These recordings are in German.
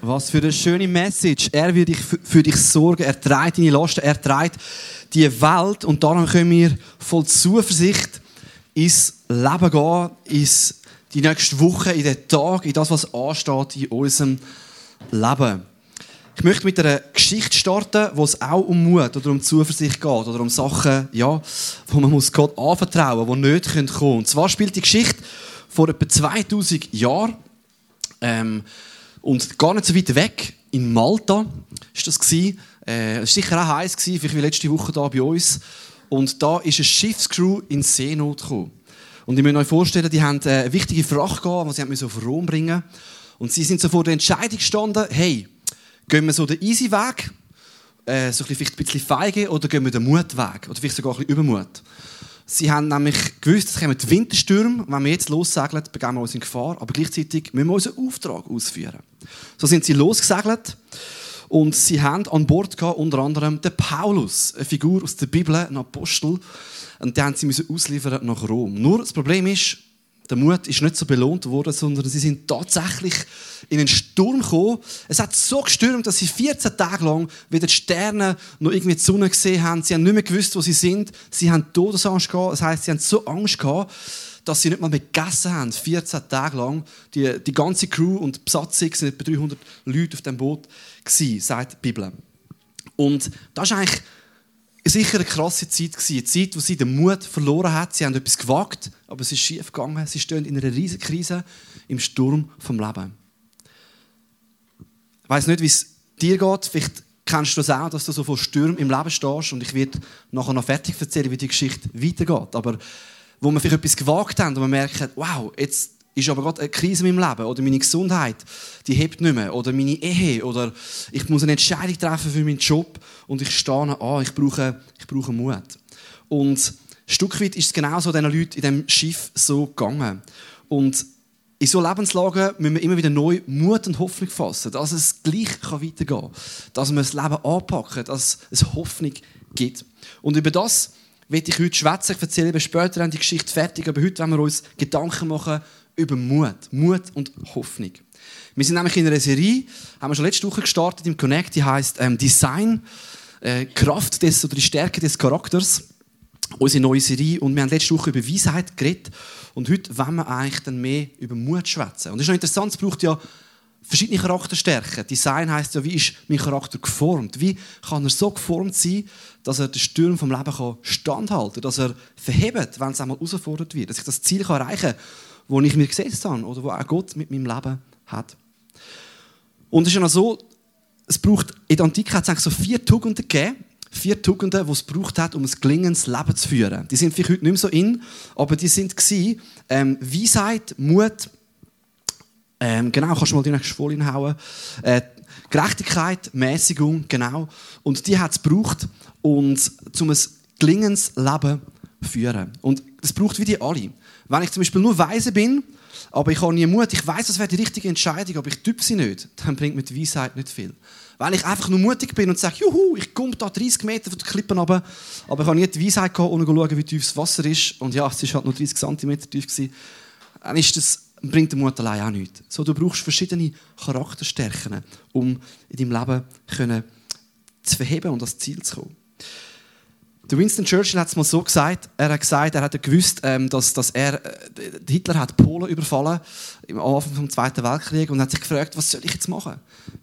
Was für eine schöne Message. Er wird dich für dich sorgen. Er trägt deine Lasten. Er trägt die Welt. Und darum können wir voll Zuversicht ins Leben gehen, ins die nächste Woche, in den Tag, in das, was ansteht in unserem Leben. Ich möchte mit einer Geschichte starten, wo es auch um Mut oder um Zuversicht geht oder um Sachen, ja, wo man muss Gott anvertrauen muss, die nicht kommen können. Und zwar spielt die Geschichte vor etwa 2000 Jahren ähm, und gar nicht so weit weg, in Malta ist das gewesen. Äh, war sicher auch heiß, vielleicht wie letzte Woche da bei uns. Und da ist eine Schiffscrew in Seenot gekommen. Und ich muss euch vorstellen, die haben eine wichtige Fracht gehabt, die sie auf Rom bringen Und sie sind so vor der Entscheidung gestanden, hey, gehen wir so den easy Weg, äh, so ein bisschen, ein bisschen feige, oder gehen wir den Mutweg, oder vielleicht sogar ein bisschen Übermut. Sie haben nämlich gewusst, es kommen Winterstürme. Wenn wir jetzt lossegeln, begeben wir uns in Gefahr. Aber gleichzeitig müssen wir unseren Auftrag ausführen. So sind sie losgesegelt. Und sie haben an Bord gehabt, unter anderem den Paulus, eine Figur aus der Bibel, ein Apostel. Und den haben sie ausliefern nach Rom. Nur das Problem ist, der Mut ist nicht so belohnt worden, sondern sie sind tatsächlich in einen Sturm gekommen. Es hat so gestürmt, dass sie 14 Tage lang weder die Sterne noch irgendwie die Sonne gesehen haben. Sie haben nicht mehr gewusst, wo sie sind. Sie haben Todesangst gehabt. Das heißt, sie haben so Angst gehabt, dass sie nicht mal mehr gegessen haben. 14 Tage lang. Die, die ganze Crew und die Besatzung sind etwa 300 Leute auf dem Boot gewesen, sagt die Bibel. Und das ist eigentlich sicher eine krasse Zeit gewesen. Eine Zeit, wo sie den Mut verloren hat. Sie haben etwas gewagt, aber es ist schief gegangen. Sie stehen in einer riesigen Krise im Sturm vom Leben. Ich weiß nicht, wie es dir geht. Vielleicht kennst du das auch, dass du so vor Stürmen im Leben stehst. Und ich werde nachher noch fertig erzählen, wie die Geschichte weitergeht. Aber wo wir vielleicht etwas gewagt haben und wir merken, wow, jetzt ist aber gerade eine Krise in meinem Leben oder meine Gesundheit, die hebt nicht mehr oder meine Ehe oder ich muss eine Entscheidung treffen für meinen Job und ich stehe an, ich brauche, ich brauche Mut. Und Stück weit ist es genauso diesen Leuten in diesem Schiff so gegangen. Und in so Lebenslagen müssen wir immer wieder neu Mut und Hoffnung fassen, dass es gleich weitergehen kann, dass wir das Leben anpacken, dass es Hoffnung gibt. Und über das werde ich heute schwätzen. Ich erzähle eben später die Geschichte fertig, aber heute wollen wir uns Gedanken machen über Mut. Mut und Hoffnung. Wir sind nämlich in einer Serie, haben wir schon letzte Woche gestartet im Connect, die heißt ähm, Design, äh, Kraft des oder die Stärke des Charakters. Unsere neue Serie. Und wir haben letzte Woche über Weisheit geredet. Und heute wollen wir eigentlich dann mehr über Mut schwätzen. Und das ist noch interessant, es braucht ja verschiedene Charakterstärken. Design heißt ja, wie ist mein Charakter geformt? Wie kann er so geformt sein, dass er den Stürmen vom Leben kann standhalten kann, dass er verhebt, wenn es einmal herausgefordert wird, dass ich das Ziel kann erreichen kann, wo ich mir gesetzt habe oder wo auch Gott mit meinem Leben hat. Und es ist ja noch so, es braucht, in der Antike hat es eigentlich so vier Tugenden gegeben, vier Tugenden, die es braucht hat, um ein gelingendes Leben zu führen. Die sind vielleicht heute nicht mehr so in, aber die sind gewesen, ähm, Weisheit, Mut, ähm, genau, kannst du mal die nächste Folie hauen. Äh, Gerechtigkeit, Mäßigung, genau. Und die hat es gebraucht, und, um ein gelingendes Leben zu führen. Und das braucht wie die alle. Wenn ich zum Beispiel nur weise bin, aber ich habe nie Mut, ich weiß, das wäre die richtige Entscheidung, aber ich type sie nicht, dann bringt mir die Weisheit nicht viel. Weil ich einfach nur mutig bin und sage, juhu, ich komme da 30 Meter von den Klippen runter, aber ich habe nie die Weisheit gehabt, ohne zu schauen, wie tief das Wasser ist. Und ja, es war halt nur 30 cm tief. Dann ist das, bringt der Mut allein auch nichts. So, du brauchst verschiedene Charakterstärken, um in deinem Leben können zu verheben und ans Ziel zu kommen. Winston Churchill hat es mal so gesagt, er hat gesagt, er hat gewusst, ähm, dass, dass er, äh, Hitler hat Polen überfallen im Anfang des Zweiten Weltkriegs und hat sich gefragt, was soll ich jetzt machen?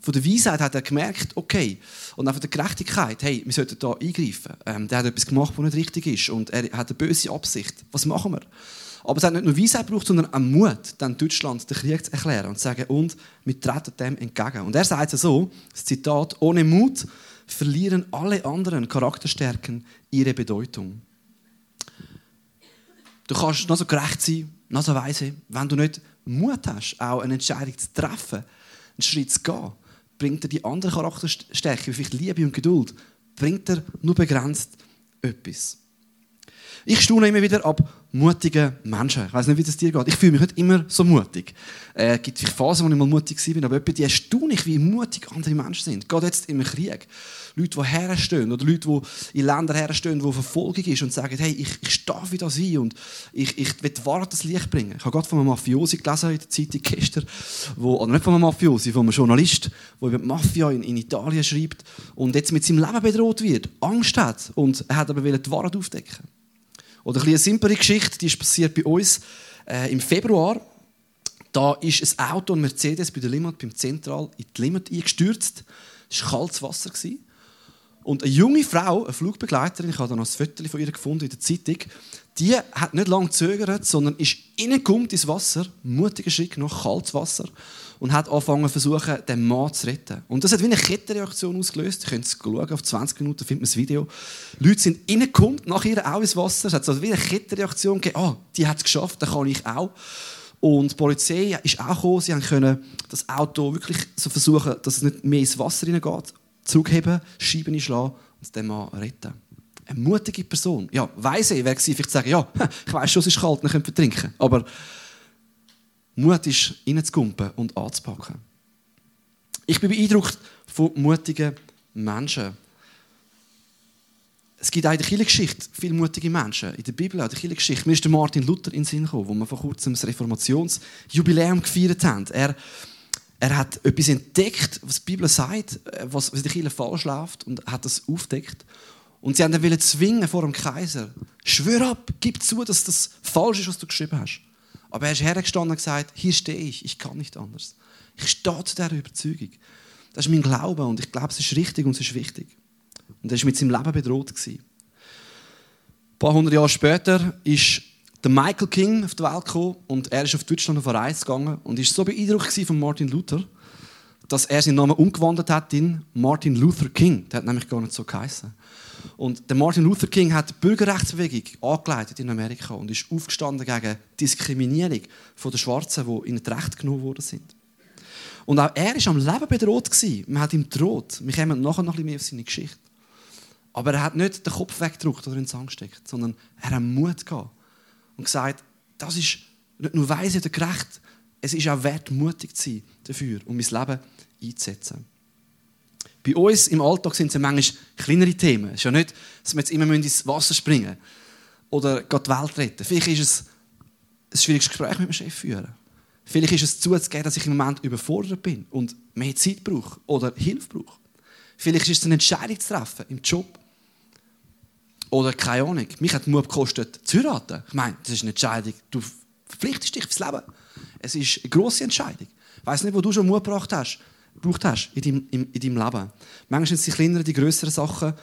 Von der Weisheit hat er gemerkt, okay, und auch von der Gerechtigkeit, hey, wir sollten da eingreifen. Ähm, der hat etwas gemacht, was nicht richtig ist und er hat eine böse Absicht. Was machen wir? Aber es hat nicht nur Weisheit gebraucht, sondern auch Mut, dann Deutschland den Krieg zu erklären und zu sagen, und wir treten dem entgegen. Und er sagt so, das Zitat, ohne Mut verlieren alle anderen Charakterstärken ihre Bedeutung. Du kannst noch so gerecht sein, noch so weise, wenn du nicht Mut hast, auch eine Entscheidung zu treffen, einen Schritt zu gehen, bringt dir die andere Charakterstärke, wie vielleicht Liebe und Geduld, bringt dir nur begrenzt etwas. Ich staune immer wieder ab mutigen Menschen. Ich weiß nicht, wie das dir geht. Ich fühle mich nicht immer so mutig. Äh, es gibt Phasen, wo ich mal mutig war, aber die erstaune ich, wie mutig andere Menschen sind. Gerade jetzt im Krieg. Leute, die herstehen oder Leute, die in Ländern herstehen, wo Verfolgung ist und sagen, hey, ich, ich stehe für das und ich, ich will Wahrheit das Licht bringen. Ich habe gerade von einem Mafiosi gelesen in der Zeitung gestern, wo, oder nicht von einem Mafiosi, von einem Journalist, der über die Mafia in, in Italien schreibt und jetzt mit seinem Leben bedroht wird, Angst hat und er hat aber die Wahrheit aufdecken. Oder eine simple Geschichte, die ist passiert bei uns äh, im Februar. Da ist ein Auto, ein Mercedes bei der Limmat, beim Zentral, in die Limmat eingestürzt. Es war kaltes Wasser. Und eine junge Frau, eine Flugbegleiterin, ich habe da noch ein Foto von ihr gefunden in der Zeitung, die hat nicht lange gezögert, sondern ist reingekommen ins Wasser, mutiger Schritt noch, kaltes Wasser, und hat angefangen versuchen, den Mann zu retten. Und das hat wie eine Kettenreaktion ausgelöst. Ihr könnt es schauen, auf 20 Minuten findet man das Video. Leute sind reingekommen, nach auch ins Wasser. Es hat so wie eine Kettenreaktion gegeben. Ah, die hat es geschafft, dann kann ich auch. Und die Polizei ist auch gekommen. Sie können das Auto wirklich so versuchen, dass es nicht mehr ins Wasser hineingeht zurückheben, Scheiben schlagen und den Mann retten. Eine mutige Person. Ja, weiss ich, wer vielleicht sagen, ja, ich weiß schon, es ist kalt, ich könnte trinken. Aber Mut ist, reinzukumpen und anzupacken. Ich bin beeindruckt von mutigen Menschen. Es gibt auch in der Kirchengeschichte viele mutige Menschen. In der Bibel, auch in der Kirchengeschichte. Mir ist Martin Luther in den Sinn gekommen, wo wir vor kurzem das Reformationsjubiläum gefeiert haben. Er er hat etwas entdeckt, was die Bibel sagt, äh, was in der Kirche falsch läuft und hat das aufdeckt. Und sie haben ihn zwingen vor dem Kaiser. Schwör ab, gib zu, dass das falsch ist, was du geschrieben hast. Aber er ist hergestanden und gesagt, hier stehe ich, ich kann nicht anders. Ich stehe zu dieser Überzeugung. Das ist mein Glaube und ich glaube, es ist richtig und es ist wichtig. Und er war mit seinem Leben bedroht. Ein paar hundert Jahre später ist der Michael King auf die Welt gekommen und er ist auf Deutschland auf eine Reise gegangen und ist so beeindruckt von Martin Luther, dass er seinen Namen umgewandelt hat in Martin Luther King. Der hat nämlich gar nicht so geheißen. Und der Martin Luther King hat die Bürgerrechtsbewegung angeleitet in Amerika und ist aufgestanden gegen Diskriminierung von den Schwarzen, die in das Recht genommen worden sind. Und auch er war am Leben bedroht. Man hat ihm gedroht. Wir kommen nachher noch ein bisschen mehr auf seine Geschichte. Aber er hat nicht den Kopf weggedrückt oder ins Sand gesteckt, sondern er hat Mut gehabt und gesagt, das ist nicht nur weise oder gerecht, es ist auch wert, mutig zu sein dafür, um mein Leben einzusetzen. Bei uns im Alltag sind es manchmal kleinere Themen. Es ist ja nicht, dass wir jetzt immer ins Wasser springen müssen oder die Welt retten. Vielleicht ist es ein schwieriges Gespräch mit dem Chef führen. Vielleicht ist es zuzugeben, dass ich im Moment überfordert bin und mehr Zeit brauche oder Hilfe brauche. Vielleicht ist es eine Entscheidung zu treffen im Job oder keine Ahnung. Mich hat Mut gekostet, zu heiraten. Ich meine, das ist eine Entscheidung. Du verpflichtest dich fürs Leben. Es ist eine grosse Entscheidung. Ich weiß nicht, wo du schon Mut gebracht hast, gebraucht hast in deinem, in, in deinem Leben. Manchmal sind es die kleineren, die größeren Sachen.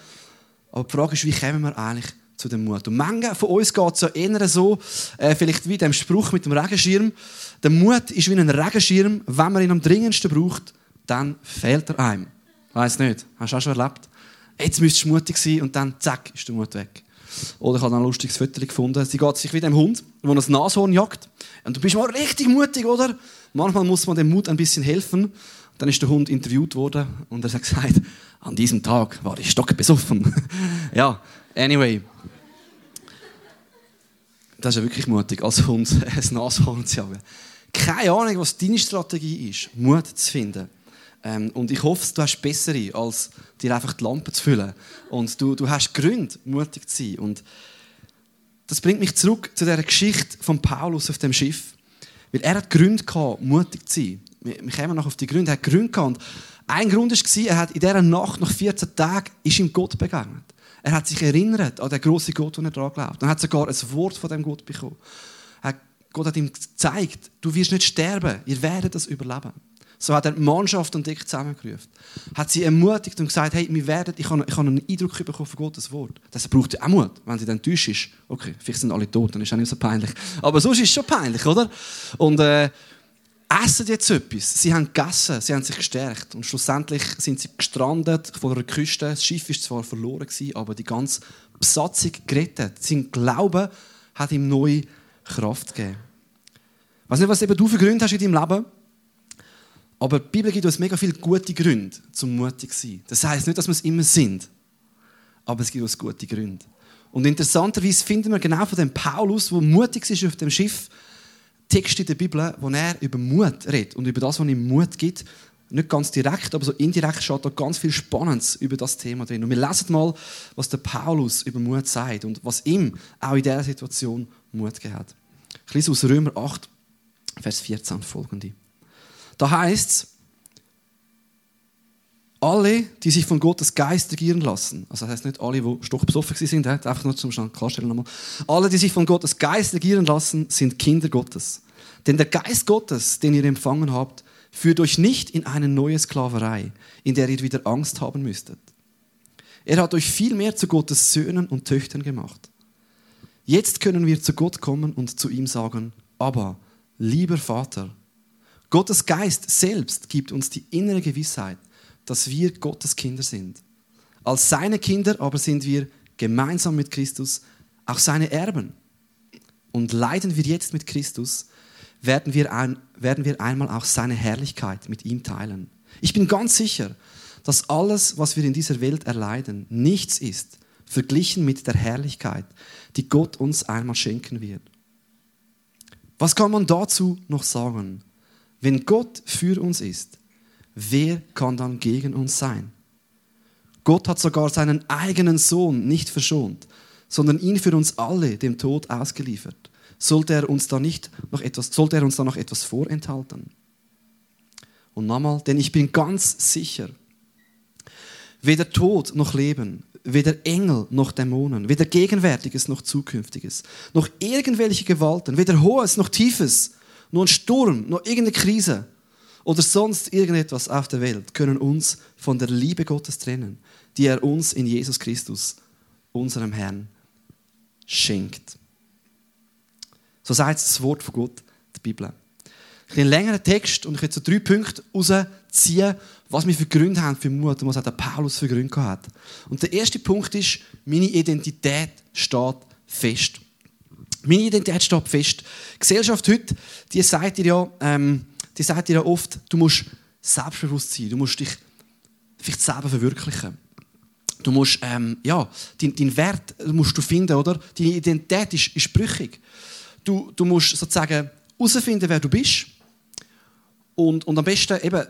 Aber die Frage ist, wie kommen wir eigentlich zu dem Mut? Und manche von uns geht es ja eher so, äh, vielleicht wie dem Spruch mit dem Regenschirm. Der Mut ist wie ein Regenschirm. Wenn man ihn am dringendsten braucht, dann fehlt er einem. Weiß nicht. Hast du auch schon erlebt? jetzt müsstest du mutig sein und dann zack, ist der Mut weg. Oder ich habe ein lustiges Foto gefunden. Sie geht sich wie dem Hund, der ein Nashorn jagt. Und du bist mal richtig mutig, oder? Manchmal muss man dem Mut ein bisschen helfen. Dann ist der Hund interviewt worden und er hat gesagt, an diesem Tag war ich stockbesoffen. ja, anyway. Das ist ja wirklich mutig, als Hund ein Nashorn zu jagen. Keine Ahnung, was deine Strategie ist, Mut zu finden. Ähm, und ich hoffe, du hast bessere, als dir einfach die Lampe zu füllen. Und du, du hast Gründe, mutig zu sein. Und das bringt mich zurück zu der Geschichte von Paulus auf dem Schiff. Weil er hat Gründe gehabt, mutig zu sein. Wir, kommen noch auf die Gründe. Er hat Gründe gehabt. Und ein Grund war, er hat in dieser Nacht, nach 14 Tagen, ist ihm Gott begegnet. Er hat sich erinnert an den grossen Gott, den er daran glaubt. Und hat sogar ein Wort von dem Gott bekommen. Gott hat ihm gezeigt, du wirst nicht sterben, ihr werdet das überleben. So hat er die Mannschaft und dich zusammengerufen. Hat sie ermutigt und gesagt, hey, wir werden, ich habe, ich habe einen Eindruck bekommen von Gottes Wort. Das braucht ja auch Mut. Wenn sie dann enttäuscht ist, okay, vielleicht sind alle tot, dann ist auch nicht so peinlich. Aber sonst ist es schon peinlich, oder? Und äh, essen jetzt etwas. Sie haben gegessen, sie haben sich gestärkt. Und schlussendlich sind sie gestrandet vor der Küste. Das Schiff war zwar verloren, gewesen, aber die ganze Besatzung gerettet. Sein Glaube hat ihm neue Kraft gegeben. Ich weiß nicht, was eben du für Gründe hast in deinem Leben aber die Bibel gibt uns mega viele gute Gründe, zum mutig zu sein. Das heißt nicht, dass wir es immer sind, aber es gibt uns gute Gründe. Und interessanterweise finden wir genau von dem Paulus, der mutig ist auf dem Schiff, Text in der Bibel, wo er über Mut redet und über das, was ihm Mut gibt. Nicht ganz direkt, aber so indirekt steht da ganz viel Spannendes über das Thema drin. Und wir lesen mal, was der Paulus über Mut sagt und was ihm auch in dieser Situation Mut gegeben hat. Ich lese aus Römer 8, Vers 14 folgende. Da heißt es, alle, die sich von Gottes Geist regieren lassen, also das heißt nicht alle, die stockbesoffen sind, einfach nur zum klarstellen nochmal, alle, die sich von Gottes Geist regieren lassen, sind Kinder Gottes. Denn der Geist Gottes, den ihr empfangen habt, führt euch nicht in eine neue Sklaverei, in der ihr wieder Angst haben müsstet. Er hat euch vielmehr zu Gottes Söhnen und Töchtern gemacht. Jetzt können wir zu Gott kommen und zu ihm sagen, aber, lieber Vater, Gottes Geist selbst gibt uns die innere Gewissheit, dass wir Gottes Kinder sind. Als seine Kinder aber sind wir gemeinsam mit Christus auch seine Erben. Und leiden wir jetzt mit Christus, werden wir, ein, werden wir einmal auch seine Herrlichkeit mit ihm teilen. Ich bin ganz sicher, dass alles, was wir in dieser Welt erleiden, nichts ist, verglichen mit der Herrlichkeit, die Gott uns einmal schenken wird. Was kann man dazu noch sagen? Wenn Gott für uns ist, wer kann dann gegen uns sein? Gott hat sogar seinen eigenen Sohn nicht verschont, sondern ihn für uns alle dem Tod ausgeliefert. Sollte er uns da nicht noch etwas, sollte er uns da noch etwas vorenthalten? Und nochmal, denn ich bin ganz sicher, weder Tod noch Leben, weder Engel noch Dämonen, weder Gegenwärtiges noch Zukünftiges, noch irgendwelche Gewalten, weder Hohes noch Tiefes, nur ein Sturm, noch irgendeine Krise, oder sonst irgendetwas auf der Welt können uns von der Liebe Gottes trennen, die er uns in Jesus Christus, unserem Herrn, schenkt. So sagt das Wort von Gott, die Bibel. Ich einen längeren Text und ich will so drei Punkte herausziehen, was wir für Gründe haben für Mut und was auch der Paulus für Gründe hat. Und der erste Punkt ist, meine Identität steht fest. Meine Identität steht fest. Die Gesellschaft heute, die sagt dir ja, ähm, die sagt dir ja oft, du musst selbstbewusst sein, du musst dich vielleicht selber verwirklichen. Du musst, ähm, ja, deinen dein Wert musst du finden, oder? Deine Identität ist, ist brüchig. Du, du musst sozusagen herausfinden, wer du bist. Und, und am besten eben,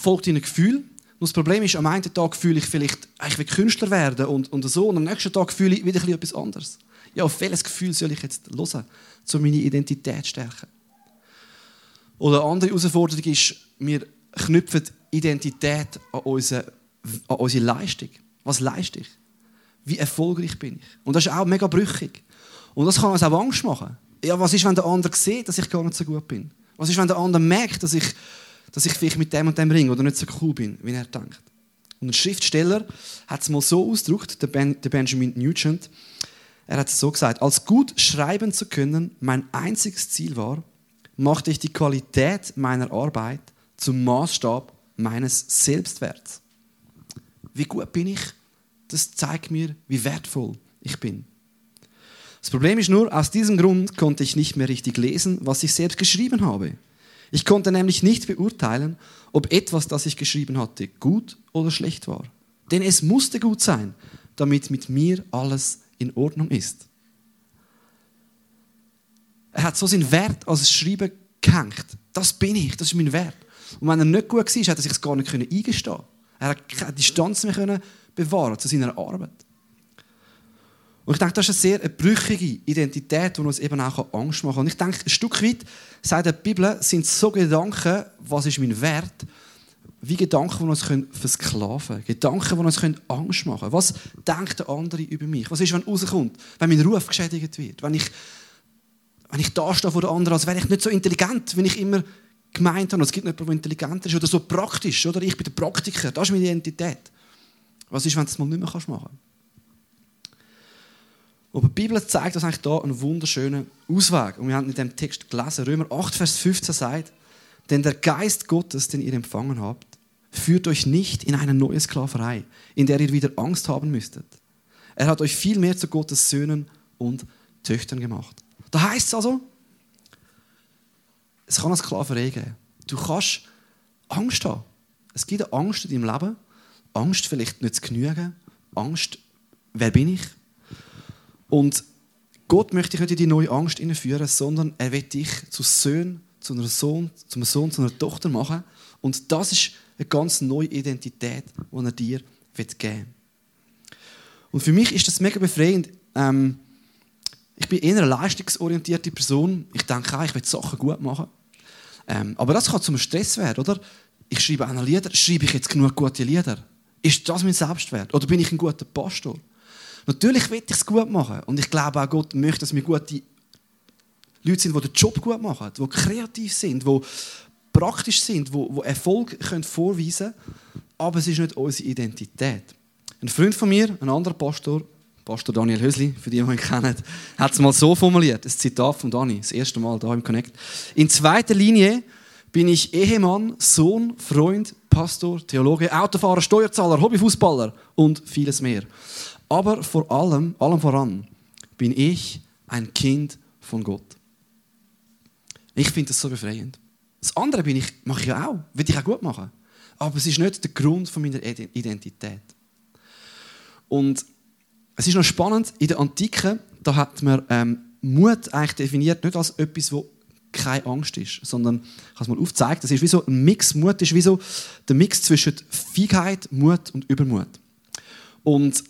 folgt deinem Gefühl. Und das Problem ist, am einen Tag fühle ich vielleicht, ich will Künstler werden und, und so, und am nächsten Tag fühle ich wieder etwas anderes. Ja, auf welches Gefühl soll ich jetzt hören, um meine Identität zu stärken? Oder eine andere Herausforderung ist, wir knüpfen Identität an unsere, an unsere Leistung. Was leiste ich? Wie erfolgreich bin ich? Und das ist auch mega brüchig. Und das kann uns auch Angst machen. Ja, was ist, wenn der andere sieht, dass ich gar nicht so gut bin? Was ist, wenn der andere merkt, dass ich, dass ich vielleicht mit dem und dem ringe oder nicht so cool bin, wie er denkt? Und ein Schriftsteller hat es mal so ausgedrückt, der, ben, der Benjamin Nugent, er hat es so gesagt, als gut schreiben zu können, mein einziges Ziel war, machte ich die Qualität meiner Arbeit zum Maßstab meines Selbstwerts. Wie gut bin ich? Das zeigt mir, wie wertvoll ich bin. Das Problem ist nur, aus diesem Grund konnte ich nicht mehr richtig lesen, was ich selbst geschrieben habe. Ich konnte nämlich nicht beurteilen, ob etwas, das ich geschrieben hatte, gut oder schlecht war. Denn es musste gut sein, damit mit mir alles in Ordnung ist. Er hat so seinen Wert als Schreiber gehängt. Das bin ich, das ist mein Wert. Und wenn er nicht gut war, hätte er sich es gar nicht eingestehen können. Er hat keine Distanz mehr bewahren zu seiner Arbeit. Und ich denke, das ist eine sehr brüchige Identität, die uns eben auch Angst machen kann. Und ich denke, ein Stück weit, sagt die Bibel, sind so Gedanken, was ist mein Wert, wie Gedanken, die uns versklaven können. Gedanken, die uns Angst machen können. Was denkt der andere über mich? Was ist, wenn rauskommt, wenn mein Ruf geschädigt wird? Wenn ich wenn ich da stehe vor den anderen, als wäre ich nicht so intelligent, wie ich immer gemeint habe. Es gibt noch jemanden, der intelligenter ist oder so praktisch. Oder? Ich bin der Praktiker, das ist meine Identität. Was ist, wenn du es mal nicht mehr machen kannst? Aber die Bibel zeigt uns eigentlich hier einen wunderschönen Ausweg. Und wir haben in dem Text gelesen, Römer 8, Vers 15 sagt, denn der Geist Gottes, den ihr empfangen habt, führt euch nicht in eine neue Sklaverei, in der ihr wieder Angst haben müsstet. Er hat euch vielmehr zu Gottes Söhnen und Töchtern gemacht. Da heißt es also, es kann eine Sklaverei geben. Du kannst Angst haben. Es gibt Angst in deinem Leben. Angst, vielleicht nicht zu genügen. Angst, wer bin ich? Und Gott möchte dich nicht in die neue Angst führen, sondern er will dich zu Sohn, zu einem Sohn, zu einem Sohn, zu einer Tochter machen. Und das ist eine ganz neue Identität, die er dir geben will. Und für mich ist das mega befreiend. Ähm, ich bin eher eine leistungsorientierte Person. Ich denke auch, ich will Sachen gut machen. Ähm, aber das kann zum Stress werden, oder? Ich schreibe auch Lieder. Schreibe ich jetzt genug gute Lieder? Ist das mein Selbstwert? Oder bin ich ein guter Pastor? Natürlich will ich es gut machen. Und ich glaube auch, Gott möchte, dass wir gute Leute sind, die den Job gut machen, die kreativ sind, die praktisch sind, die, Erfolg können vorweisen können. Aber es ist nicht unsere Identität. Ein Freund von mir, ein anderer Pastor, Pastor Daniel Hösli, für die, die ihn kennen, hat es mal so formuliert, ein Zitat von Dani, das erste Mal da im Connect. In zweiter Linie bin ich Ehemann, Sohn, Freund, Pastor, Theologe, Autofahrer, Steuerzahler, Hobbyfußballer und vieles mehr. Aber vor allem, allem voran, bin ich ein Kind von Gott. Ich finde das so befreiend. Das andere bin ich, mache ich ja auch, will ich auch gut machen. Aber es ist nicht der Grund von meiner Identität. Und es ist noch spannend, in der Antike, da hat man ähm, Mut eigentlich definiert, nicht als etwas, wo keine Angst ist, sondern, ich habe es mal aufgezeigt, das ist wie so ein Mix, Mut ist wie so der Mix zwischen Feigheit, Mut und Übermut. Und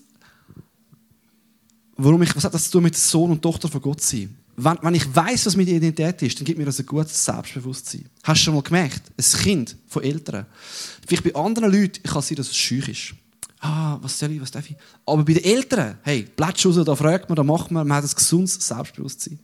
warum ich, was hat das zu tun mit Sohn und Tochter von Gott sein? Wenn, wenn ich weiß, was meine Identität ist, dann gibt mir das ein gutes Selbstbewusstsein. Hast du schon mal gemerkt? Ein Kind von Eltern. Vielleicht bei anderen Leuten kann es sein, dass es schüch ist ah, was soll ich, was darf ich? Aber bei den Eltern, hey, Plätze raus, da fragt man, da macht man, man hat ein gesundes Selbstbewusstsein.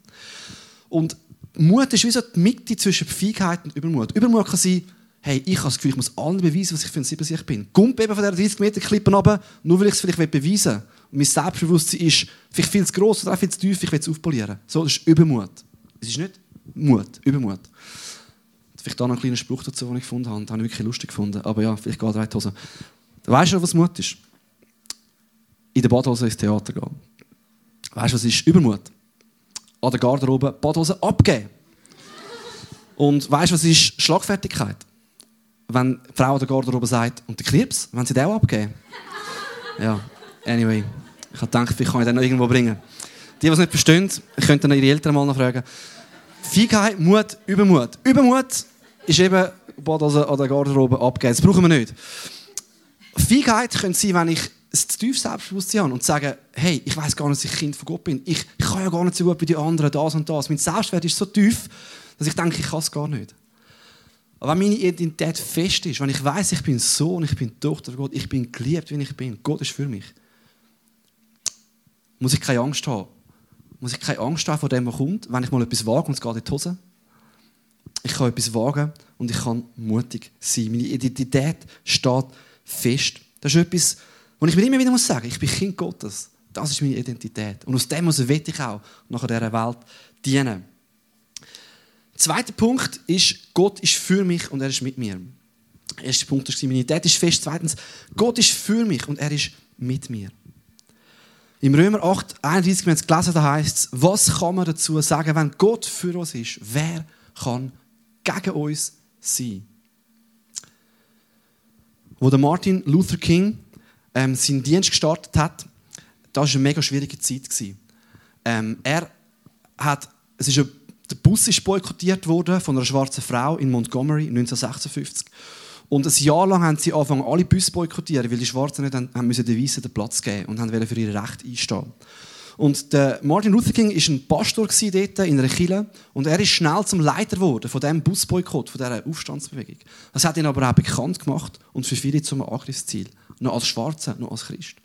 Und Mut ist wie so die Mitte zwischen Feigheit und Übermut. Übermut kann sein, hey, ich habe das Gefühl, ich muss allen beweisen, was ich für ein Siebensicht bin. Gump eben von dieser 30 Meter Klippe runter, nur weil ich es vielleicht beweisen will. Und mein Selbstbewusstsein ist vielleicht viel zu gross oder auch viel zu tief, ich will es aufpolieren. So, das ist Übermut. Es ist nicht Mut, Übermut. Vielleicht da noch einen kleinen Spruch dazu, den ich gefunden habe. Den habe ich wirklich lustig gefunden. Aber ja, vielleicht geht es Hose. Weißt du, was Mut ist? In der Badhose ins Theater gehen. Weißt du, was ist Übermut? An der Garderobe Badhose abgeben. Und weißt du, was ist Schlagfertigkeit? Wenn die Frau an der Garderobe sagt, und der Knips, wenn sie den auch abgeben. Ja, anyway. Ich habe gedacht, vielleicht kann ich den noch irgendwo bringen. Die, die es nicht verstehen, könnten dann ihre Eltern mal noch fragen. Feigheit, Mut, Übermut. Übermut ist eben Badhose an der Garderobe abgeben. Das brauchen wir nicht. Feigheit könnte sein, wenn ich zu tiefes Selbstbewusstsein habe und sage, hey, ich weiß gar nicht, dass ich Kind von Gott bin. Ich, ich kann ja gar nicht so gut wie die anderen, das und das. Mein Selbstwert ist so tief, dass ich denke, ich kann es gar nicht. Aber wenn meine Identität fest ist, wenn ich weiß, ich bin Sohn, ich bin Tochter Gott, ich bin geliebt, wie ich bin, Gott ist für mich, muss ich keine Angst haben. Muss ich keine Angst haben vor dem, was kommt, wenn ich mal etwas wage und es geht in die Hose. Ich kann etwas wagen und ich kann mutig sein. Meine Identität steht fest. Das ist etwas, was ich mir immer wieder muss sagen, ich bin Kind Gottes. Das ist meine Identität. Und aus dem muss ich auch nach dieser Welt dienen. Zweiter Punkt ist, Gott ist für mich und er ist mit mir. Der erste Punkt ist, meine Identität ist fest. Zweitens, Gott ist für mich und er ist mit mir. Im Römer 8, 31, wenn es gelesen da heißt es, was kann man dazu sagen, wenn Gott für uns ist? Wer kann gegen uns sein? Wo der Martin Luther King ähm, seinen Dienst gestartet hat, das war eine mega schwierige Zeit. Ähm, er hat, es ist eine, der Bus ist boykottiert worden von einer schwarzen Frau in Montgomery 1956. Und ein Jahr lang haben sie angefangen, alle Busse boykottieren, weil die Schwarzen nicht haben, haben müssen den Weißen den Platz geben und haben für ihre Rechte einstehen. Und der Martin Luther King war ein Pastor dort in einer Kirche und er ist schnell zum Leiter geworden von diesem Busboykott, von dieser Aufstandsbewegung. Das hat ihn aber auch bekannt gemacht und für viele zum Angriffsziel. Noch als Schwarzer, noch als Christ.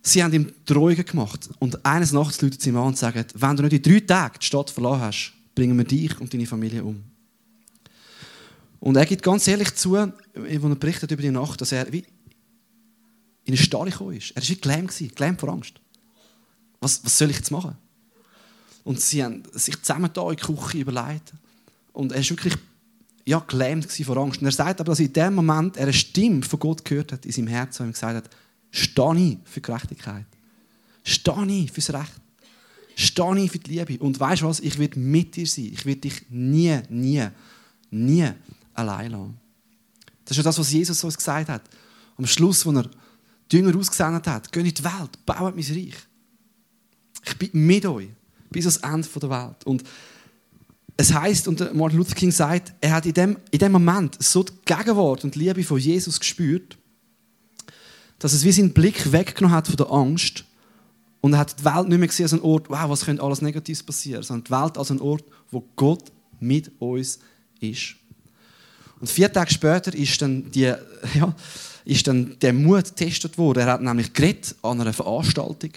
Sie haben ihm Drohungen gemacht und eines Nachts läutet sie ihm an und sagen, wenn du nicht in drei Tagen die Stadt verlassen hast, bringen wir dich und deine Familie um. Und er gibt ganz ehrlich zu, als er berichtet über die Nacht, dass er wie in eine Starre gekommen ist. Er war wie gelähmt, gelähmt vor Angst was, was soll ich jetzt machen? Und sie haben sich zusammen da in die Küche überlegt. Und er war wirklich ja, gelähmt vor Angst. Und er sagt aber, dass in dem Moment er eine Stimme von Gott gehört hat in seinem Herzen und ihm gesagt hat, stehe für Gerechtigkeit. Stehe fürs Recht. Stehe für die Liebe. Und weißt du was? Ich werde mit dir sein. Ich werde dich nie, nie, nie allein lassen. Das ist ja das, was Jesus uns gesagt hat. Am Schluss, wo er die Jünger ausgesendet hat, geh in die Welt, baut mein Reich. Ich bin mit euch bis ans Ende der Welt. Und es heißt und Martin Luther King sagt, er hat in dem, in dem Moment so die Gegenwart und die Liebe von Jesus gespürt, dass es wie seinen Blick weggenommen hat von der Angst und er hat die Welt nicht mehr gesehen als ein Ort, wow, was könnte alles Negatives passieren, sondern die Welt als ein Ort, wo Gott mit uns ist. Und vier Tage später ist dann, die, ja, ist dann der Mut getestet worden. Er hat nämlich geredet an einer Veranstaltung.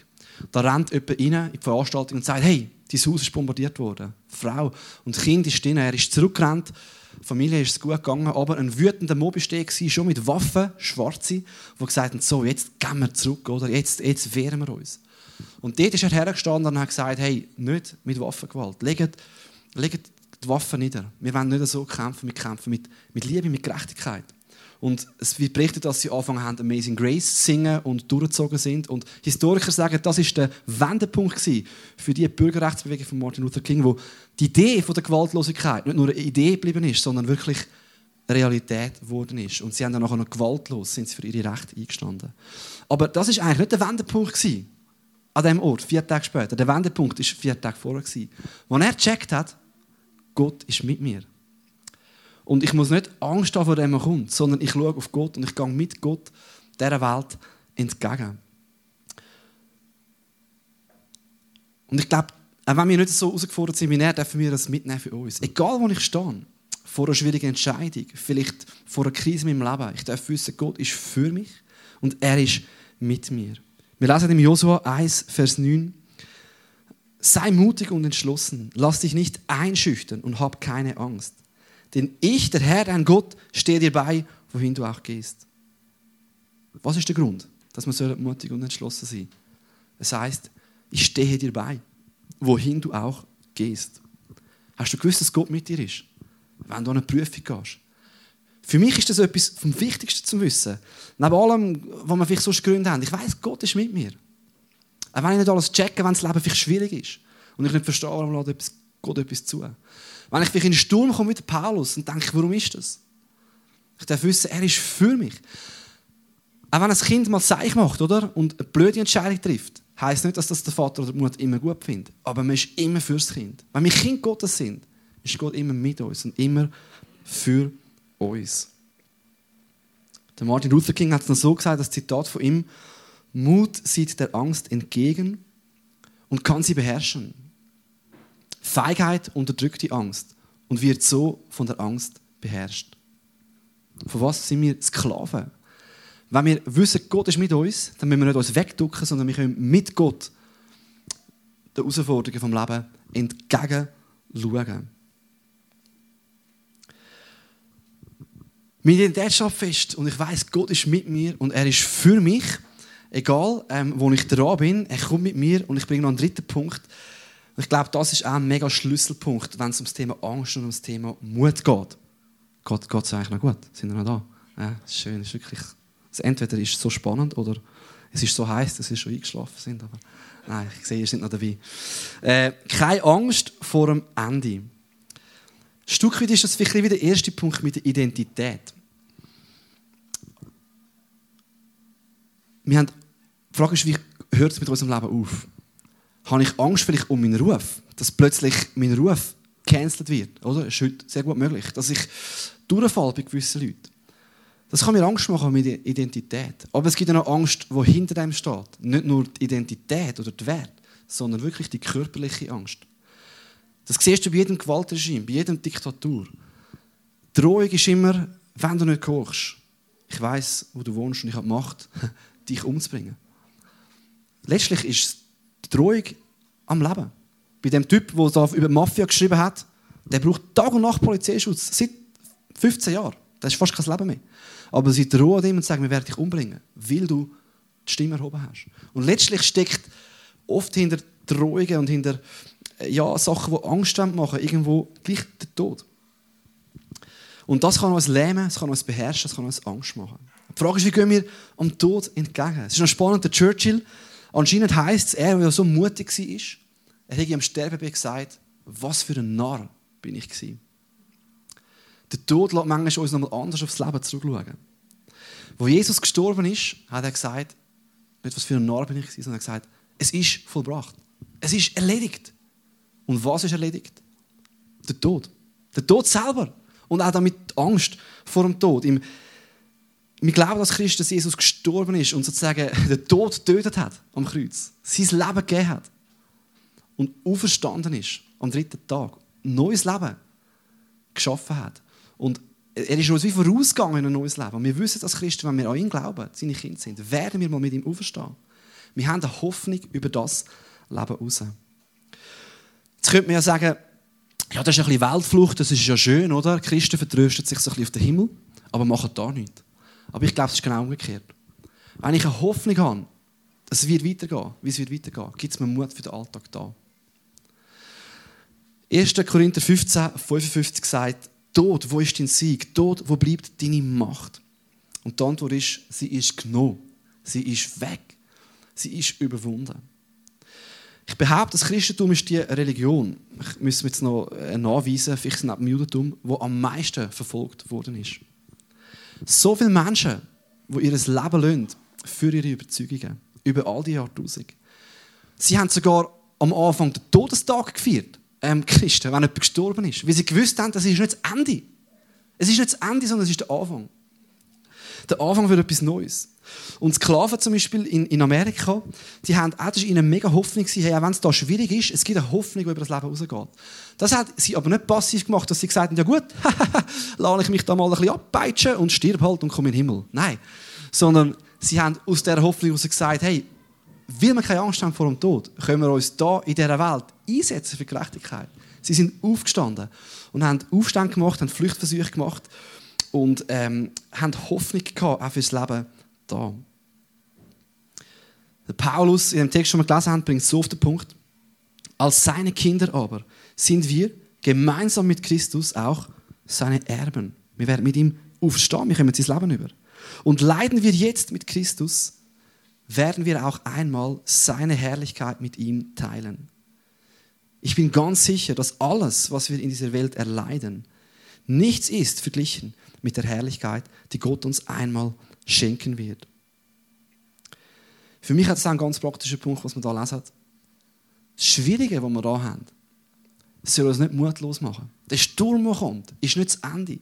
Da rennt jemand rein in die Veranstaltung und sagt, hey, dein Haus ist bombardiert worden. Frau und Kind ist drin. Er ist zurückgerannt. Die Familie ist es gut gegangen, aber ein wütender Mob war schon mit Waffen, Schwarze, die gesagt haben, so, jetzt gehen wir zurück, oder? Jetzt, jetzt wehren wir uns. Und dort ist er hergestanden und hat gesagt, hey, nicht mit Waffengewalt. Legt, legt die Waffen nieder. Wir wollen nicht so kämpfen, wir kämpfen mit, mit Liebe, mit Gerechtigkeit. Und es wird berichtet, dass sie angefangen haben, Amazing Grace zu singen und durchgezogen sind. Und Historiker sagen, das ist der Wendepunkt für die Bürgerrechtsbewegung von Martin Luther King, wo die Idee von der Gewaltlosigkeit nicht nur eine Idee geblieben ist, sondern wirklich Realität geworden ist. Und sie haben dann nachher noch gewaltlos sind sie für ihre Rechte eingestanden. Aber das ist eigentlich nicht der Wendepunkt an diesem Ort, vier Tage später. Der Wendepunkt war vier Tage vorher. Wo er gecheckt hat, Gott ist mit mir. Und ich muss nicht Angst haben, vor dem er kommt, sondern ich schaue auf Gott und ich gehe mit Gott dieser Welt entgegen. Und ich glaube, auch wenn wir nicht so herausgefordert sind wie er, dürfen wir das mitnehmen für uns. Egal, wo ich stehe, vor einer schwierigen Entscheidung, vielleicht vor einer Krise in meinem Leben, ich darf wissen, Gott ist für mich und er ist mit mir. Wir lesen im Josua 1, Vers 9. Sei mutig und entschlossen, lass dich nicht einschüchtern und hab keine Angst. Denn ich, der Herr, dein Gott, stehe dir bei, wohin du auch gehst. Was ist der Grund, dass man mutig und entschlossen sein Es heißt, ich stehe dir bei, wohin du auch gehst. Hast du gewusst, dass Gott mit dir ist, wenn du an eine Prüfung gehst? Für mich ist das etwas vom Wichtigsten zu wissen. Neben allem, was wir vielleicht sonst Gründe haben. Ich weiß, Gott ist mit mir. Auch wenn ich nicht alles checke, wenn das Leben vielleicht schwierig ist und ich nicht verstehe, warum Gott etwas zu. Wenn ich vielleicht in den Sturm komme mit Paulus und denke, warum ist das? Ich darf wissen, er ist für mich. Auch wenn ein Kind mal Zeich macht oder? und eine blöde Entscheidung trifft, heisst nicht, dass das der Vater oder die Mutter immer gut findet. Aber man ist immer fürs Kind. Wenn wir Kind Gottes sind, ist Gott immer mit uns und immer für uns. Martin Luther King hat es noch so gesagt, das Zitat von ihm: Mut sieht der Angst entgegen und kann sie beherrschen. Feigheit unterdrückt die Angst und wird so von der Angst beherrscht. Von was sind wir Sklaven? Wenn wir wissen, Gott ist mit uns, dann müssen wir nicht uns wegducken, sondern wir können mit Gott den Herausforderungen vom Leben entgegen schauen. Meine Identität steht fest und ich weiß, Gott ist mit mir und er ist für mich. Egal, ähm, wo ich dran bin, er kommt mit mir und ich bringe noch einen dritten Punkt. Und ich glaube, das ist auch ein mega Schlüsselpunkt, wenn es um das Thema Angst und um das Thema Mut geht. Geht, geht es eigentlich noch gut? Sind wir noch da? Ja, ist schön. Ist wirklich, also entweder ist es so spannend oder es ist so heiß, dass wir schon eingeschlafen sind. Aber nein, ich sehe, ihr seid noch dabei. Äh, keine Angst vor dem Ende. Ein Stück weit ist das vielleicht wieder der erste Punkt mit der Identität. Wir haben, Frage ist, wie hört es mit unserem Leben auf? habe ich Angst vielleicht um meinen Ruf, dass plötzlich mein Ruf gecancelt wird. Oder? Ist heute sehr gut möglich, dass ich durchfalle bei gewissen Leuten. Das kann mir Angst machen mit der Identität. Aber es gibt ja noch Angst, die hinter dem steht. Nicht nur die Identität oder die Wert, sondern wirklich die körperliche Angst. Das siehst du bei jedem Gewaltregime, bei jedem Diktatur. Die Drohung ist immer, wenn du nicht kochst. Ich weiß, wo du wohnst und ich habe Macht, dich umzubringen. Letztlich ist es die Drohung am Leben. Bei dem Typ, der da über Mafia geschrieben hat, der braucht Tag und Nacht Polizeischutz. Seit 15 Jahren. Das ist fast kein Leben mehr. Aber sie drohen ihm und sagen, wir werden dich umbringen, weil du die Stimme erhoben hast. Und letztlich steckt oft hinter Drohungen und hinter ja, Sachen, die Angst machen, irgendwo gleich der Tod. Und das kann uns lähmen, das kann uns beherrschen, das kann uns Angst machen. Die Frage ist, wie gehen wir am Tod entgegen? Es ist noch spannend, der Churchill Anscheinend heisst es, er, der so mutig war, er hat am Sterbebett gesagt, was für ein Narr bin ich gewesen. Der Tod lässt manchmal uns nochmal anders aufs Leben zurückschauen. Wo Jesus gestorben ist, hat er gesagt, nicht was für ein Narr bin ich gewesen, sondern er hat gesagt, es ist vollbracht. Es ist erledigt. Und was ist erledigt? Der Tod. Der Tod selber. Und auch damit die Angst vor dem Tod. Im wir glauben dass Jesus gestorben ist und sozusagen den Tod getötet hat am Kreuz. Sein Leben gegeben hat. Und auferstanden ist am dritten Tag. Ein neues Leben geschaffen hat. Und er ist uns wie vorausgegangen in ein neues Leben. Und wir wissen als Christen, wenn wir an ihn glauben, seine Kinder sind, werden wir mal mit ihm auferstehen. Wir haben eine Hoffnung über das Leben raus. Jetzt könnte man ja sagen, ja, das ist ein bisschen Weltflucht, das ist ja schön, oder? Christen vertrösten sich so ein bisschen auf den Himmel, aber machen da nichts. Aber ich glaube, es ist genau umgekehrt. Wenn ich eine Hoffnung habe, es wird weitergehen, wie es wird weitergehen, gibt es mir Mut für den Alltag da. 1. Korinther 15, 55 sagt, Tod, wo ist dein Sieg? Tod, wo bleibt deine Macht? Und die Antwort ist, sie ist genommen. Sie ist weg. Sie ist überwunden. Ich behaupte, das Christentum ist die Religion, ich muss jetzt noch äh, nachweisen, vielleicht neben dem Judentum, wo am meisten verfolgt worden ist. So viele Menschen, die ihr Leben lassen für ihre Überzeugungen, über all die Jahrtausende. Sie haben sogar am Anfang den Todestag gefeiert, ähm, Christen, wenn jemand gestorben ist, weil sie gewusst haben, das ist nicht das Ende. Es ist nicht das Ende, sondern es ist der Anfang. Der Anfang für etwas Neues. Und Sklaven zum Beispiel in, in Amerika, die haben, auch, das war ihnen mega Hoffnung, hey, auch wenn es da schwierig ist, es gibt eine Hoffnung, die über das Leben rausgeht. Das hat sie aber nicht passiv gemacht, dass sie gesagt haben, ja gut, lade ich mich da mal ein bisschen abpeitschen und stirb halt und komme in den Himmel. Nein. Sondern sie haben aus dieser Hoffnung heraus gesagt, hey, weil wir keine Angst haben vor dem Tod, können wir uns da in dieser Welt einsetzen für Gerechtigkeit. Sie sind aufgestanden und haben Aufstände gemacht, haben Fluchtversuche gemacht und ähm, haben Hoffnung gehabt, auch fürs Leben da. Der Paulus, in dem Text, den wir gelesen haben, bringt es so auf den Punkt. Als seine Kinder aber sind wir gemeinsam mit Christus auch seine Erben. Wir werden mit ihm aufstehen, wir kommen sein Leben über. Und leiden wir jetzt mit Christus, werden wir auch einmal seine Herrlichkeit mit ihm teilen. Ich bin ganz sicher, dass alles, was wir in dieser Welt erleiden, nichts ist verglichen mit der Herrlichkeit, die Gott uns einmal schenken wird. Für mich hat es einen ganz praktischen Punkt, was man da lesen. Das Schwierige, was wir da haben, soll uns nicht mutlos machen. Der Sturm, der kommt, ist nicht das Ende.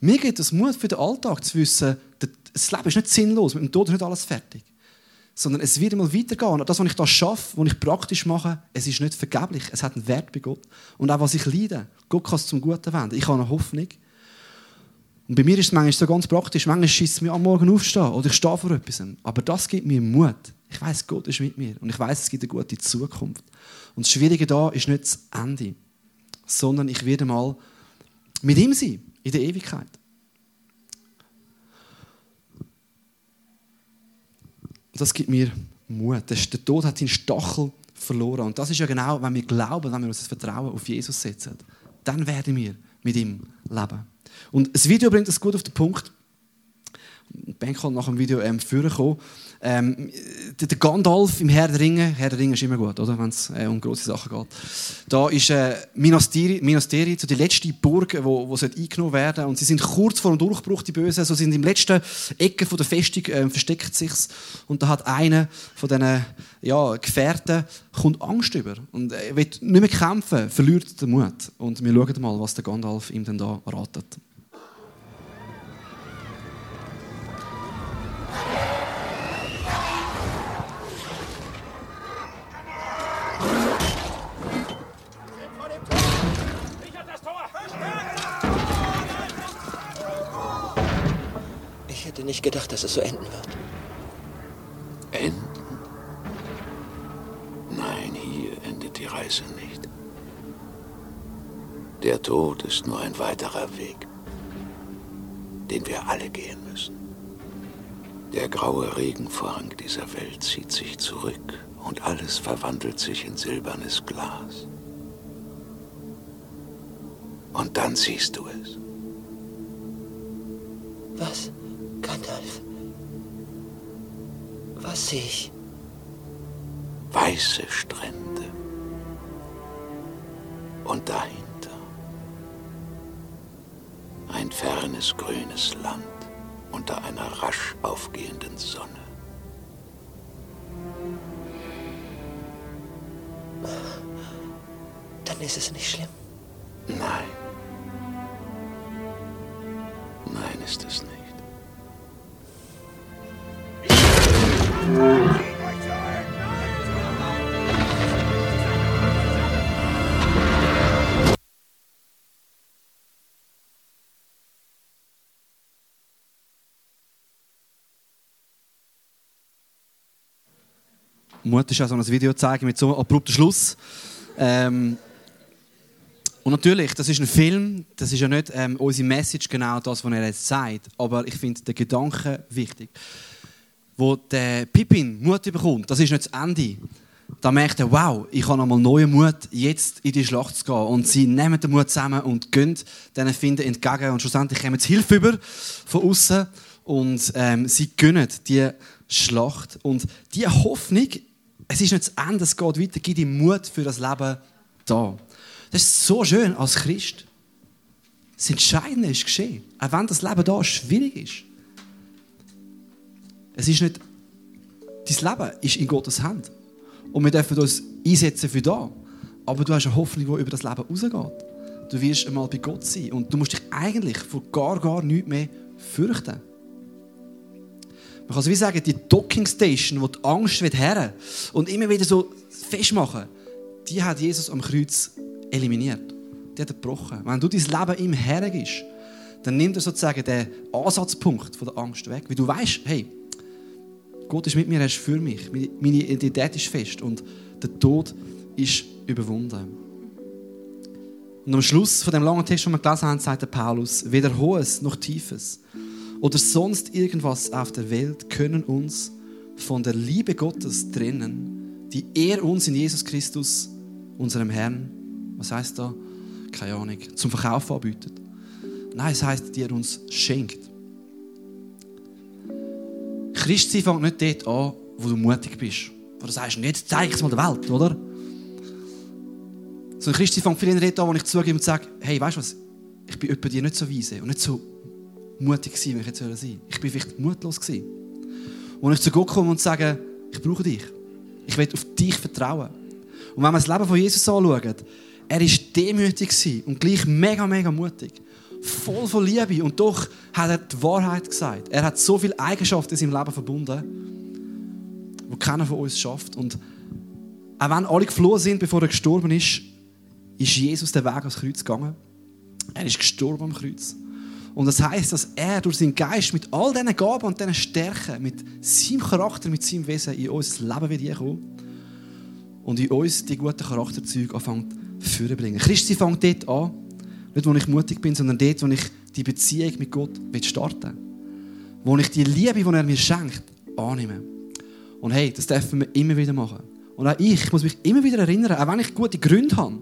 Mir gibt es Mut für den Alltag zu wissen, das Leben ist nicht sinnlos, mit dem Tod ist nicht alles fertig. Sondern es wird mal weitergehen. Das, was ich da schaffe, was ich praktisch mache, es ist nicht vergeblich. Es hat einen Wert bei Gott. Und auch was ich leide, Gott kann es zum Guten wenden. Ich habe eine Hoffnung. Und bei mir ist es manchmal so ganz praktisch. Manchmal schießt es mir am Morgen aufstehen oder ich stehe vor etwas. Aber das gibt mir Mut. Ich weiß, Gott ist mit mir und ich weiß, es gibt eine gute Zukunft. Und das Schwierige da ist nicht das Ende, sondern ich werde mal mit ihm sein in der Ewigkeit. Das gibt mir Mut. Der Tod hat seinen Stachel verloren. Und das ist ja genau, wenn wir glauben, wenn wir uns das Vertrauen auf Jesus setzen, dann werden wir mit ihm leben. Und das Video bringt es gut auf den Punkt. Ben kann nach dem Video ähm, vorkommen. Ähm, der Gandalf im Herr der Ringe, Herr der Ringe ist immer gut, wenn es äh, um große Sachen geht. Da ist äh, Minas Tirith, Minas Tirith so die letzte Burg, wo, wo eingenommen werden Und sie sind kurz vor dem Durchbruch, die Bösen. So sind im letzten Ecke von der Festung äh, versteckt sich's. Und da hat einer von diesen ja, Gefährten kommt Angst über und er will nicht mehr kämpfen, verliert den Mut. Und wir schauen mal, was der Gandalf ihm dann da ratet. Nicht gedacht, dass es so enden wird. Enden? Nein, hier endet die Reise nicht. Der Tod ist nur ein weiterer Weg, den wir alle gehen müssen. Der graue Regenvorhang dieser Welt zieht sich zurück und alles verwandelt sich in silbernes Glas. Und dann siehst du es. Was? Gandalf. Was sehe ich? Weiße Strände. Und dahinter ein fernes grünes Land unter einer rasch aufgehenden Sonne. Dann ist es nicht schlimm. Nein. Nein ist es nicht. Mut ist so ein Video zeigen mit so einem abrupten Schluss. Ähm, und natürlich, das ist ein Film, das ist ja nicht ähm, unsere Message genau das, was er jetzt sagt, aber ich finde den Gedanken wichtig. Wo der Pippin Mut bekommt, das ist nicht das Ende. Da merkt er, wow, ich habe nochmal neuen Mut, jetzt in die Schlacht zu gehen. Und sie nehmen den Mut zusammen und gehen diesen Finden entgegen. Und schlussendlich kommen sie Hilfe über von außen und ähm, sie gönnen die Schlacht. Und die Hoffnung, es ist nicht das Ende, es geht weiter, gibt ihm Mut für das Leben da. Das ist so schön als Christ. Das Entscheidende ist geschehen. Auch wenn das Leben da schwierig ist. Es ist nicht, dein Leben ist in Gottes Hand. Und wir dürfen uns einsetzen für da. Aber du hast eine Hoffnung, die über das Leben rausgeht. Du wirst einmal bei Gott sein. Und du musst dich eigentlich vor gar, gar nichts mehr fürchten. Man kann so wie sagen, die Docking Station, wo die Angst wird her und immer wieder so festmachen, die hat Jesus am Kreuz eliminiert. Die hat er gebrochen. Wenn du dein Leben ihm hergibst, dann nimmt er sozusagen den Ansatzpunkt von der Angst weg. Weil du weißt, hey, Gott ist mit mir, er ist für mich. Meine Identität ist fest und der Tod ist überwunden. Und am Schluss von dem langen Text, den wir gelesen haben, sagt der Paulus, weder Hohes noch Tiefes oder sonst irgendwas auf der Welt können uns von der Liebe Gottes trennen, die er uns in Jesus Christus, unserem Herrn, was heißt da? Keine Ahnung, zum Verkauf anbietet. Nein, es heißt, die er uns schenkt. Christsein fängt nicht dort an, wo du mutig bist. Wo du sagst, jetzt zeige ich es mal der Welt, oder? So ein Christsein fängt viel dort an, wo ich zugebe und sage, hey, weißt du was, ich bin bei dir nicht so weise und nicht so mutig gewesen, wenn ich jetzt sein soll. Ich bin vielleicht mutlos gewesen. Und ich zu Gott komme und sage, ich brauche dich. Ich will auf dich vertrauen. Und wenn wir das Leben von Jesus anschauen, er war demütig und gleich mega, mega mutig. Voll von Liebe. Und doch hat er die Wahrheit gesagt. Er hat so viele Eigenschaften in seinem Leben verbunden, die keiner von uns schafft. Und auch wenn alle geflohen sind, bevor er gestorben ist, ist Jesus den Weg ans Kreuz gegangen. Er ist gestorben am Kreuz. Und das heißt, dass er durch seinen Geist mit all diesen Gaben und diesen Stärken, mit seinem Charakter, mit seinem Wesen in unser Leben wird kommen und in uns die guten Charakterzüge anfängt vorzubringen. Christi fängt dort an, nicht wo ich mutig bin, sondern dort, wo ich die Beziehung mit Gott starten will. Wo ich die Liebe, die er mir schenkt, annehme. Und hey, das dürfen wir immer wieder machen. Und auch ich, ich muss mich immer wieder erinnern, auch wenn ich gute Gründe habe,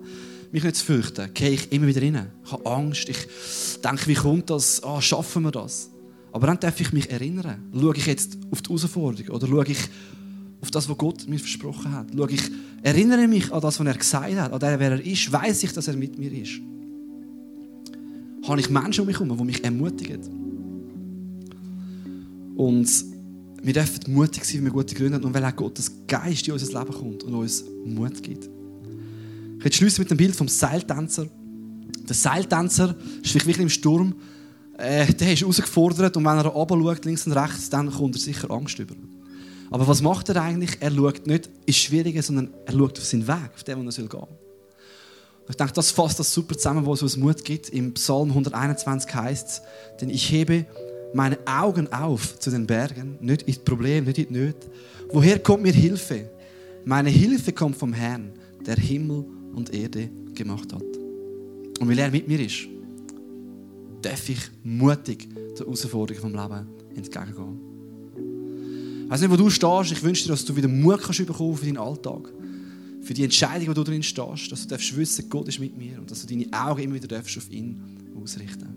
mich nicht zu fürchten, gehe ich immer wieder rein. Ich habe Angst, ich denke, wie kommt das, ah, schaffen wir das? Aber dann darf ich mich erinnern. Schaue ich jetzt auf die Herausforderung oder schaue ich auf das, was Gott mir versprochen hat? Schaue ich, erinnere mich an das, was er gesagt hat, an der, wer er ist, weiß ich, dass er mit mir ist? Habe ich Menschen um mich herum, die mich ermutigen? Und wir dürfen mutig sein, wenn wir gute Gründe haben und weil auch Gottes Geist in unser Leben kommt und uns Mut gibt. Werde schließen mit dem Bild vom Seiltänzer. Der Seiltänzer ist wirklich im Sturm. Äh, der ist herausgefordert und wenn er oben schaut, links und rechts, dann kommt er sicher Angst über. Aber was macht er eigentlich? Er schaut nicht ins Schwierige, sondern er schaut auf seinen Weg, auf den, wo er gehen soll. Ich denke, das fasst das super zusammen, wo es uns Mut gibt. Im Psalm 121 heißt es, denn ich hebe meine Augen auf zu den Bergen, nicht in Problem, nicht in Nöte. Woher kommt mir Hilfe? Meine Hilfe kommt vom Herrn, der Himmel und Erde gemacht hat. Und weil er mit mir ist, darf ich mutig der Herausforderung vom Leben entgegengehen. Ich weiß nicht, wo du stehst. Ich wünsche dir, dass du wieder Mut kannst bekommen für deinen Alltag. Für die Entscheidung, wo du drin stehst. Dass du darfst wissen, Gott ist mit mir. Und dass du deine Augen immer wieder darfst auf ihn ausrichten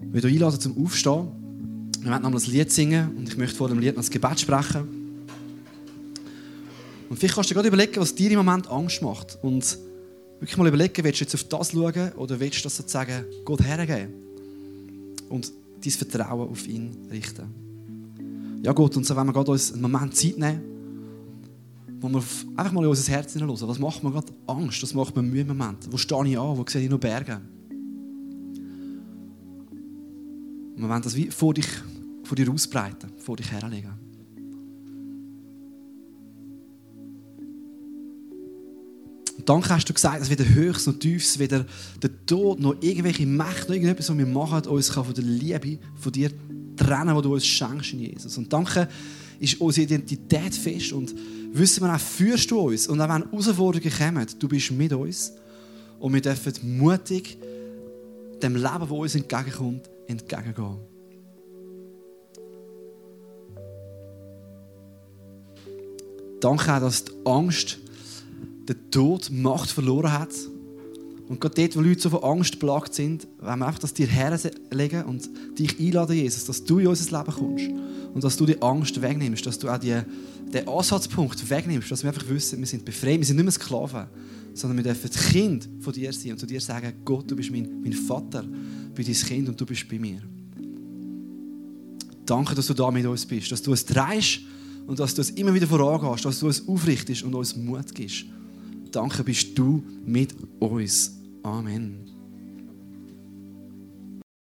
Ich möchte dich einladen zum Aufstehen. Wir werden nochmal ein Lied singen. Und ich möchte vor dem Lied noch das Gebet sprechen. Und vielleicht kannst du dir gerade überlegen, was dir im Moment Angst macht. Und wirklich mal überlegen, willst du jetzt auf das schauen oder willst du das sozusagen Gott hergeben? Und dein Vertrauen auf ihn richten. Ja Gott, und so wollen wir gerade uns einen Moment Zeit nehmen wo wir einfach mal in unser Herz hineinhören. Was macht mir gerade Angst? Was macht mir Mühe im Moment? Wo stehe ich an? Wo sehe ich noch Berge? Und wir wollen das wie vor, dich, vor dir ausbreiten, vor dich herlegen. Und danke hast du gesagt, dass weder Höchst noch Tiefs, weder der Tod noch irgendwelche Mächte, noch irgendetwas, was wir machen, uns von der Liebe von dir trennen, die du uns schenkst in Jesus. Und danke ist unsere Identität fest und wissen wir auch, führst du uns. Und auch wenn Herausforderungen kommen, du bist mit uns. Und wir dürfen mutig dem Leben, das uns entgegenkommt, entgegengehen. Danke auch, dass die Angst der Tod Macht verloren hat. Und gerade dort, wo Leute so von Angst plagt sind, wollen wir einfach das dir herlegen und dich einladen, Jesus, dass du in unser Leben kommst und dass du die Angst wegnimmst, dass du auch die, den Ansatzpunkt wegnimmst, dass wir einfach wissen, wir sind befreit, wir sind nicht mehr Sklaven, sondern wir dürfen Kind von dir sein und zu dir sagen, Gott, du bist mein, mein Vater, bin dein Kind und du bist bei mir. Danke, dass du da mit uns bist, dass du es drehst und dass du es immer wieder vorangehst, dass du es aufrichtest und uns Mut gibst. Danke, bist du mit uns. Amen.